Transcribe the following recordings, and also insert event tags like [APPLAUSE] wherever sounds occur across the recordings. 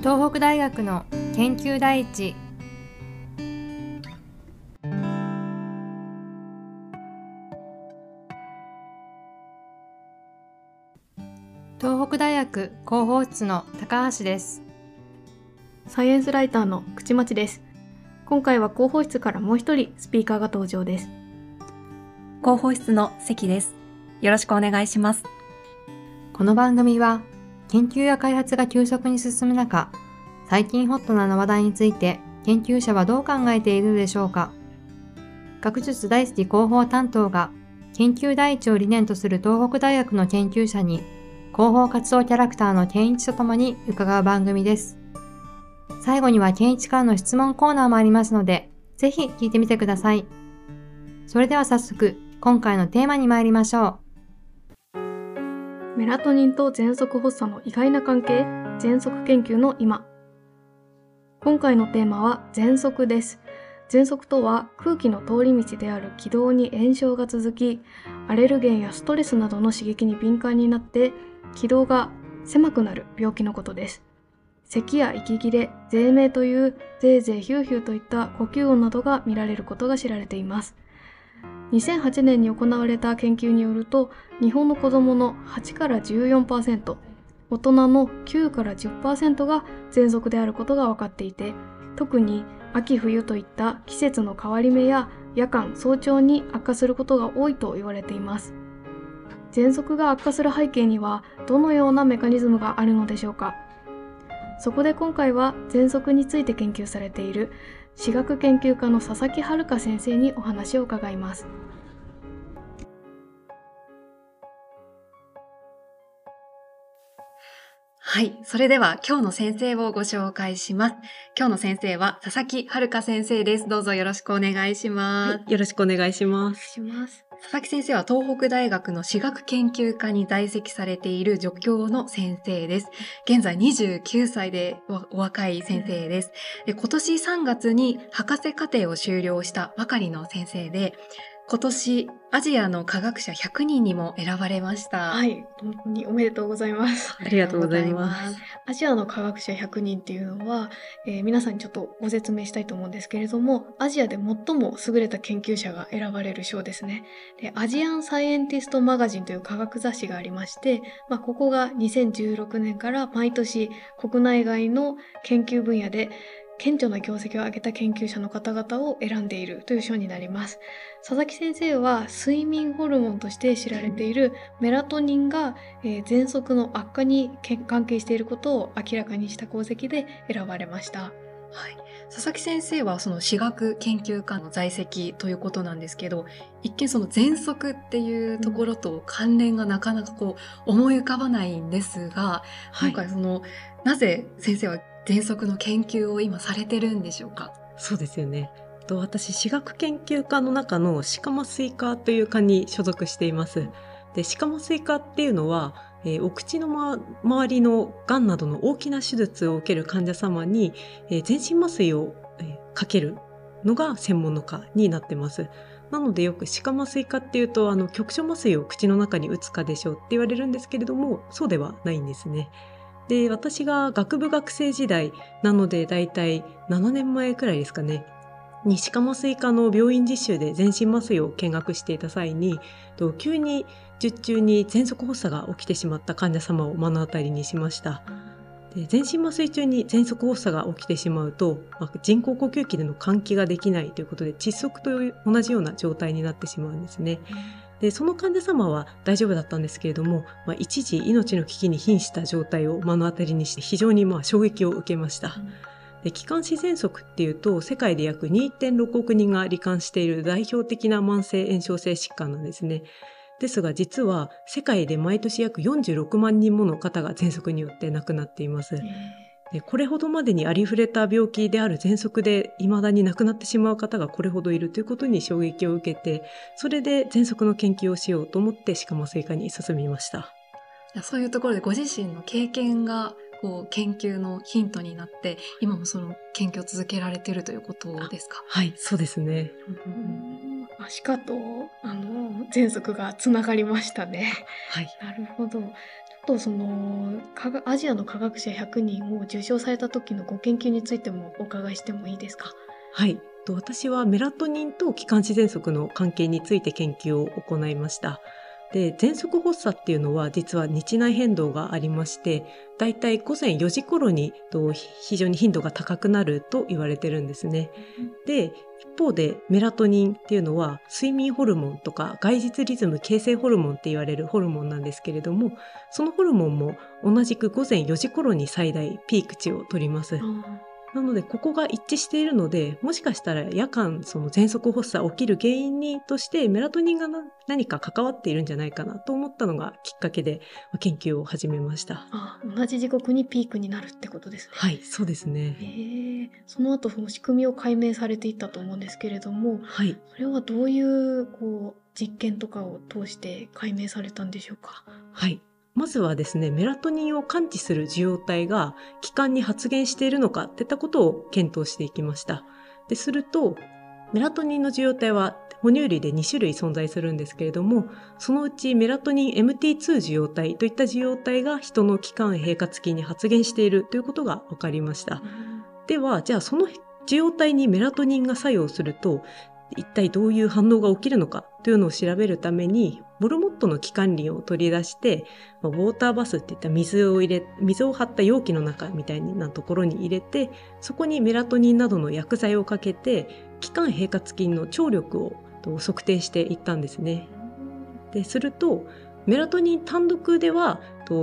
東北大学の研究第一。東北大学広報室の高橋です。サイエンスライターの口町です。今回は広報室からもう一人スピーカーが登場です。広報室の関です。よろしくお願いします。この番組は研究や開発が急速に進む中最近ホットな話題について研究者はどう考えているでしょうか学術大好き広報担当が研究第一を理念とする東北大学の研究者に広報活動キャラクターの健一とともに伺う番組です。最後には健一からの質問コーナーもありますので、ぜひ聞いてみてください。それでは早速、今回のテーマに参りましょう。メラトニンと喘息発作の意外な関係、喘息研究の今。今回のテーマは喘息です。喘息とは空気の通り道である気道に炎症が続き、アレルゲンやストレスなどの刺激に敏感になって気道が狭くなる病気のことです。咳や息切れ、税鳴というゼーゼーヒューヒューといった呼吸音などが見られることが知られています。2008年に行われた研究によると、日本の子供の8から14%、大人の9から10%が喘息であることが分かっていて、特に秋冬といった季節の変わり目や夜間、早朝に悪化することが多いと言われています。喘息が悪化する背景にはどのようなメカニズムがあるのでしょうかそこで今回は喘息について研究されている私学研究家の佐々木遥先生にお話を伺います。はい。それでは今日の先生をご紹介します。今日の先生は佐々木遥先生です。どうぞよろしくお願いします。はい、よろしくお願いします。佐々木先生は東北大学の私学研究科に在籍されている助教の先生です。現在29歳でお若い先生です。で今年3月に博士課程を修了したばかりの先生で、今年アジアの科学者100人にも選ばれました。はい、本当におめでとうございます。[LAUGHS] ありがとうございます。アジアの科学者100人っていうのは、えー、皆さんにちょっとご説明したいと思うんですけれども、アジアで最も優れた研究者が選ばれる賞ですね。で、アジアンサイエンティストマガジンという科学雑誌がありまして、まあ、ここが2016年から毎年国内外の研究分野で顕著な業績を上げた研究者の方々を選んでいるという賞になります。佐々木先生は睡眠ホルモンとして知られているメラトニンが、えー、喘息の悪化に関係していることを明らかにした功績で選ばれました。はい。佐々木先生はその私学研究家の在籍ということなんですけど、一見その喘息っていうところと関連がなかなかこう思い浮かばないんですが、今回その、なぜ先生は喘息の研究を今されてるんでしょうか？そうですよね。と私、私学研究科の中の歯科麻酔科という科に所属しています。で、歯科麻酔科っていうのは、えー、お口の、ま、周りの癌などの大きな手術を受ける患者様に、えー、全身麻酔を、えー、かけるのが専門の科になってます。なのでよく歯科麻酔科っていうと、あの、局所麻酔を口の中に打つかでしょうって言われるんですけれども、そうではないんですね。で、私が学部学生時代なのでだいたい7年前くらいですかね、西科麻酔科の病院実習で全身麻酔を見学していた際に、急に術中に喘息発作が起きてしまった患者様を目の当たりにしました。で全身麻酔中に喘息発作が起きてしまうと、まあ、人工呼吸器での換気ができないということで窒息と同じような状態になってしまうんですね。でその患者様は大丈夫だったんですけれども、まあ、一時命の危機に瀕した状態を目の当たりにして非常にまあ衝撃を受けました。で気管支喘息っていうと世界で約2.6億人が罹患している代表的な慢性炎症性疾患なんですね。ですが実は世界で毎年約46万人もの方が喘息によって亡くなっています。でこれほどまでにありふれた病気である喘息で未だに亡くなってしまう方がこれほどいるということに衝撃を受けて、それで喘息の研究をしようと思って歯科麻酔科に進みました。そういうところでご自身の経験がこう研究のヒントになって今もその研究を続けられているということですか？はいそうですね。歯科とあの喘息がつながりましたね。はい。なるほど。とそのアジアの科学者100人を受賞された時のご研究についてもお伺いしてもいいですか？はい。私はメラトニンと気管支喘息の関係について研究を行いました。で、喘息発作っていうのは実は日内変動がありまして、だいたい午前4時頃にと非常に頻度が高くなると言われてるんですね。で、一方でメラトニンっていうのは睡眠ホルモンとか外実リズム形成ホルモンって言われるホルモンなんですけれども、そのホルモンも同じく午前4時頃に最大ピーク値を取ります。なので、ここが一致しているので、もしかしたら夜間、その喘息発作起きる原因にとして、メラトニンがな何か関わっているんじゃないかなと思ったのがきっかけで、まあ研究を始めました。あ同じ時刻にピークになるってことですね。はい、そうですへね。えその後その仕組みを解明されていったと思うんですけれどもはい。それはどういうこう実験とかを通して解明されたんでしょうか？はい。まずはですね、メラトニンを感知する受容体が気管に発現しているのかっていったことを検討していきました。で、すると、メラトニンの受容体は哺乳類で2種類存在するんですけれども、そのうちメラトニン MT2 受容体といった受容体が人の気管平滑筋に発現しているということが分かりました。では、じゃあその受容体にメラトニンが作用すると、一体どういう反応が起きるのかというのを調べるために、モルモットの気管輪を取り出して、まあウォーターバスっていった水を入れ、水を張った容器の中みたいなところに入れて、そこにメラトニンなどの薬剤をかけて、気管平滑筋の張力を測定していったんですね。で、すると、メラトニン単独では、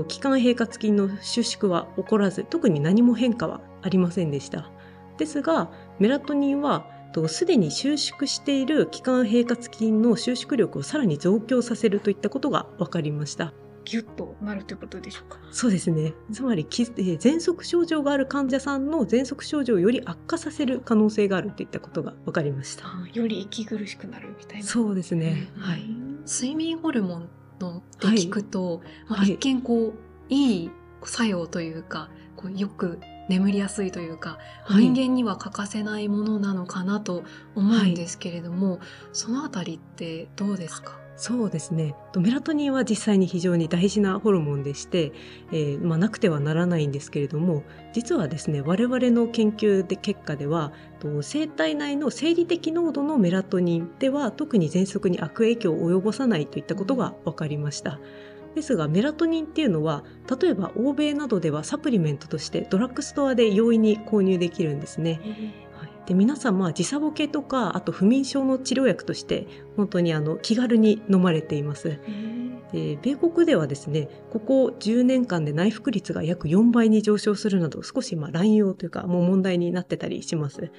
気管平滑筋の収縮は起こらず、特に何も変化はありませんでした。ですが、メラトニンは、すでに収縮している気管平滑筋の収縮力をさらに増強させるといったことが分かりました。ギュッとなるということでしょうか？そうですね。つまり、きえー喘息症状がある患者さんの喘息症状をより悪化させる可能性があるといったことが分かりました。より息苦しくなるみたいなそうですね。うんはい。睡眠ホルモンのって聞くと、まあ、はい一見こういい作用というかこうよく眠りやすいというか、はい人間には欠かせないものなのかなと思うんですけれども、そのあたりってどうですか？そうですね。とメラトニンは実際に非常に大事なホルモンでして、えーまあ、なくてはならないんですけれども、実はですね、我々の研究で結果では、と生体内の生理的濃度のメラトニンでは特に喘息に悪影響を及ぼさないといったことが分かりました。ですが、メラトニンっていうのは、例えば欧米などではサプリメントとしてドラッグストアで容易に購入できるんですね。はい、で皆さんまあ時差ボケとかあと不眠症の治療薬として本当にあの気軽に飲まれています。で米国ではですねここ10年間で内服率が約4倍に上昇するなど少しまあ乱用というかもう問題になってたりします。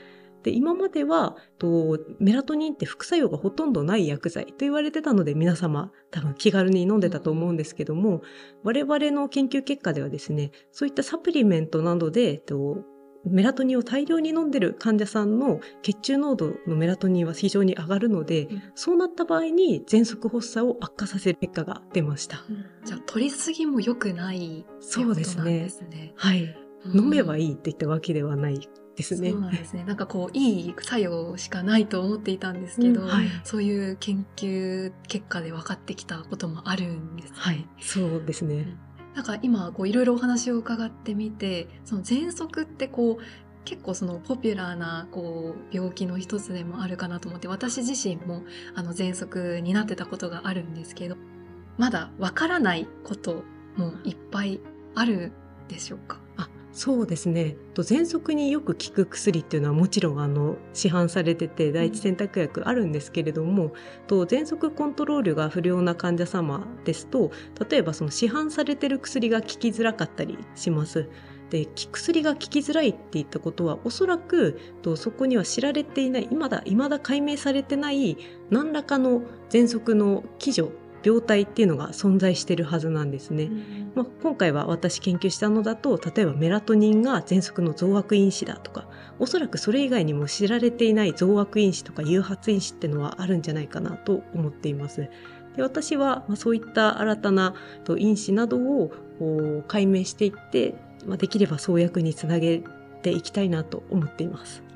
で今まではとメラトニンって副作用がほとんどない薬剤と言われてたので皆様多分気軽に飲んでたと思うんですけども我々の研究結果ではですねそういったサプリメントなどでとメラトニンを大量に飲んでる患者さんの血中濃度のメラトニンは非常に上がるので、うんそうなった場合に喘息発作を悪化させる結果が出ました。じゃあ取りすぎも良くないそうですね。はい。うん飲めばいいって言ったわけではないですね。そうなんですね。なんかこういい作用しかないと思っていたんですけど、うんはい。そういう研究結果で分かってきたこともあるんですね。はい。そうですね。なんか今こういろいろお話を伺ってみてその喘息ってこう結構そのポピュラーなこう病気の一つでもあるかなと思って私自身もあの喘息になってたことがあるんですけどまだわからないこともいっぱいあるでしょうか？あそうですねと喘息によく効く薬っていうのはもちろんあの市販されてて第一選択薬あるんですけれども、と喘息コントロールが不良な患者様ですと例えばその市販されてる薬が効きづらかったりします。で薬が効きづらいっていったことはおそらくとそこには知られていない未だ未だ解明されてない何らかの喘息の基準病態っていうのが存在してるはずなんですね。まあ、今回は私研究したのだと例えばメラトニンが喘息の増悪因子だとかおそらくそれ以外にも知られていない増悪因子とか誘発因子ってのはあるんじゃないかなと思っています。で私は、まあ、そういった新たなと因子などを解明していって、まあ、できれば創薬につなげていきたいなと思っています。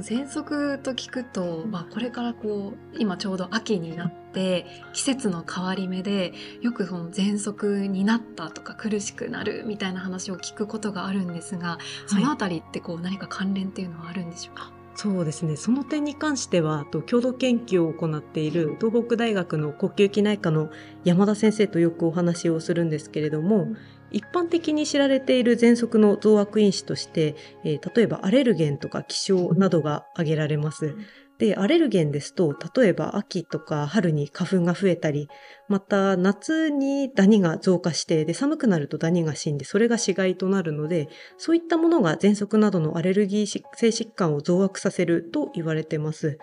喘息と聞くと、まあ、これからこう今ちょうど秋になって季節の変わり目でよくその喘息になったとか苦しくなるみたいな話を聞くことがあるんですがそのあたりってこう何か関連っていうのはあるんでしょうか、そうですね。その点に関しては、と共同研究を行っている東北大学の呼吸器内科の山田先生とよくお話をするんですけれども、一般的に知られている喘息の増悪因子として、えー例えばアレルゲンとか気象などが挙げられます。で、アレルゲンですと、例えば秋とか春に花粉が増えたり、また夏にダニが増加して、で、寒くなるとダニが死んで、それが死骸となるので、そういったものが喘息などのアレルギー性疾患を増悪させると言われてます。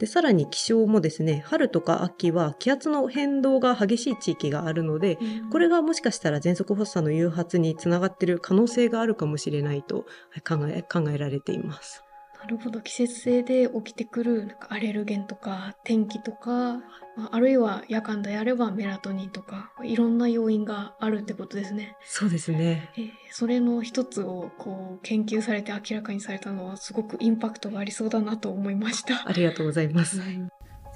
で、さらに気象もですね、春とか秋は気圧の変動が激しい地域があるので、これがもしかしたら喘息発作の誘発につながっている可能性があるかもしれないと考え考えられています。なるほど季節性で起きてくるなんかアレルゲンとか天気とかまああるいは夜間であればメラトニンとかいろんな要因があるってことですね。そうですね。えーそれの一つをこう研究されて明らかにされたのはすごくインパクトがありそうだなと思いました。ありがとうございます。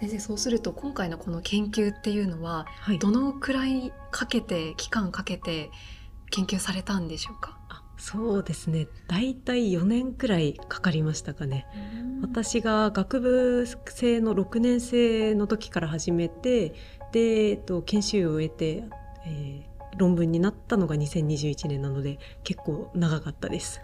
先生そうすると今回のこの研究っていうのははい。どのくらいかけて期間かけて研究されたんでしょうか？あそうですね。だいたい4年くらいかかりましたかね。私が学部生の6年生の時から始めてで、えっと、研修を終えて、えー論文になったのが2021年なので結構長かったです。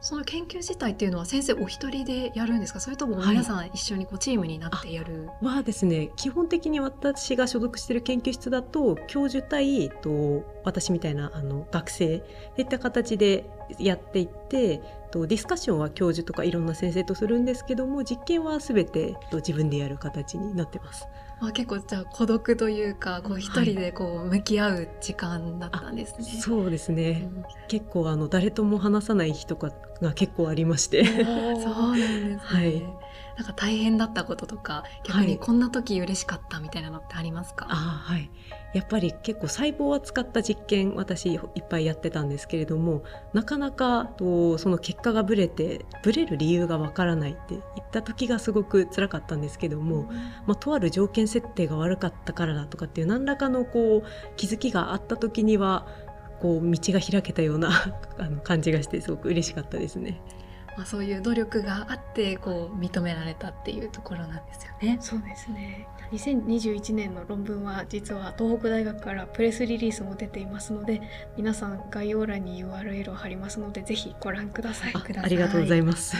その研究自体っていうのは先生お一人でやるんですか？それともはい。皆さん一緒にこうチームになってやる、はですね。基本的に私が所属している研究室だと教授対と私みたいなあの学生といった形でやっていってとディスカッションは教授とかいろんな先生とするんですけども実験は全てと自分でやる形になってます。まあ、結構じゃあ孤独というかこう一人でこう向き合う時間だったんですね。そうですうね、ん。結構あの誰とも話さない日とかが結構ありまして。そうなんですね。はいなんか大変だったこととか逆はい。にこんな時嬉しかったみたいなのってありますか、あはい。やっぱり結構細胞を使った実験私いっぱいやってたんですけれどもなかなかとその結果がブレてブレる理由がわからないっていった時がすごく辛かったんですけども、まあ、とある条件設定が悪かったからだとかっていう何らかのこう気づきがあった時にはこう道が開けたような [LAUGHS] あの感じがしてすごく嬉しかったですね。まあ、そういう努力があってこう認められたっていうところなんですよね。そうですね2021年の論文は実は東北大学からプレスリリースも出ていますので皆さん概要欄に URL を貼りますのでぜひご覧ください。あくださいありがとうございます。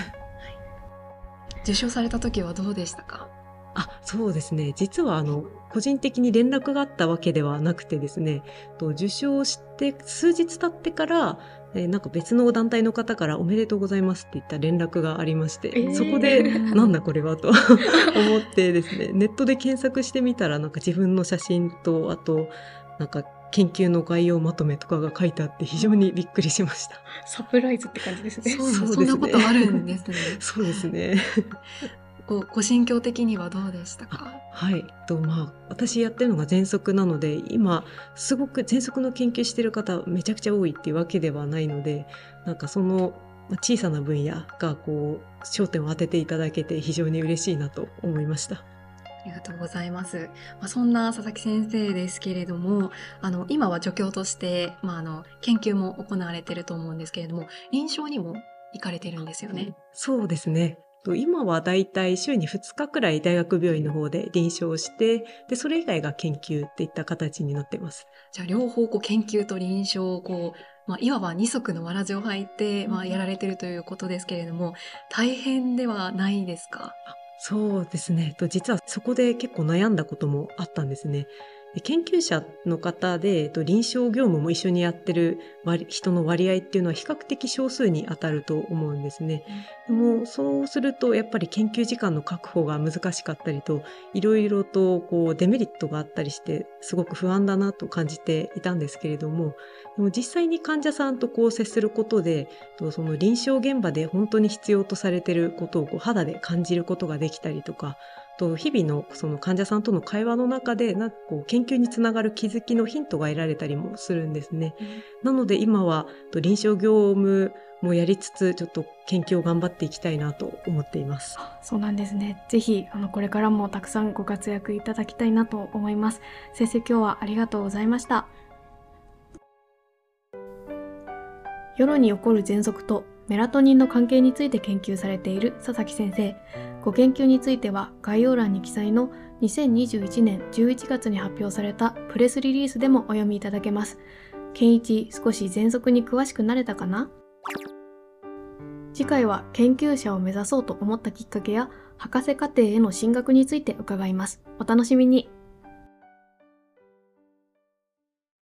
受賞された時はどうでしたか？あそうですね実はあの個人的に連絡があったわけではなくてですねと受賞して数日経ってからえーなんか別の団体の方から「おめでとうございます」って言った連絡がありまして、えーそこで「[LAUGHS] なんだこれは」と [LAUGHS] 思ってですねネットで検索してみたらなんか自分の写真とあとなんか研究の概要まとめとかが書いてあって非常にびっくりしました。サプライズって感じですね。そうそうですねそんなことあるんですね。[LAUGHS] そうですね。ごご心境的にはどうでしたか？はい。とまあ私やってるのが喘息なので今すごく喘息の研究してる方めちゃくちゃ多いっていうわけではないのでなんかそのまあ小さな分野がこう焦点を当てていただけて非常に嬉しいなと思いました。ありがとうございます。まあ、そんな佐々木先生ですけれども、あの今は助教として、まあ、あの研究も行われていると思うんですけれども、臨床にも行かれてるんですよね。そうですね。と今はだいたい週に2日くらい大学病院の方で臨床してでそれ以外が研究っていった形になってます。じゃあ両方こう研究と臨床をこう、まあ、いわば二足のわらじを履いて、まあ、やられてるということですけれども、大変ではないですか？そうですね。と実はそこで結構悩んだこともあったんですね。で研究者の方で、えっと臨床業務も一緒にやってる割人の割合っていうのは比較的少数に当たると思うんですね。でもそうするとやっぱり研究時間の確保が難しかったりといろいろとこうデメリットがあったりしてすごく不安だなと感じていたんですけれどもでも実際に患者さんとこう接することでとその臨床現場で本当に必要とされていることをこう肌で感じることができたりとかと日々のその患者さんとの会話の中でなんかこう研究につながる気づきのヒントが得られたりもするんですね。なので今はと臨床業務もやりつつちょっと研究を頑張っていきたいなと思っています。そうなんですね。ぜひあのこれからもたくさんご活躍いただきたいなと思います。先生今日はありがとうございました。夜に起こる喘息とメラトニンの関係について研究されている佐々木先生。ご研究については概要欄に記載の2021年11月に発表されたプレスリリースでもお読みいただけます。健一、少し喘息に詳しくなれたかな？次回は研究者を目指そうと思ったきっかけや博士課程への進学について伺います。お楽しみに。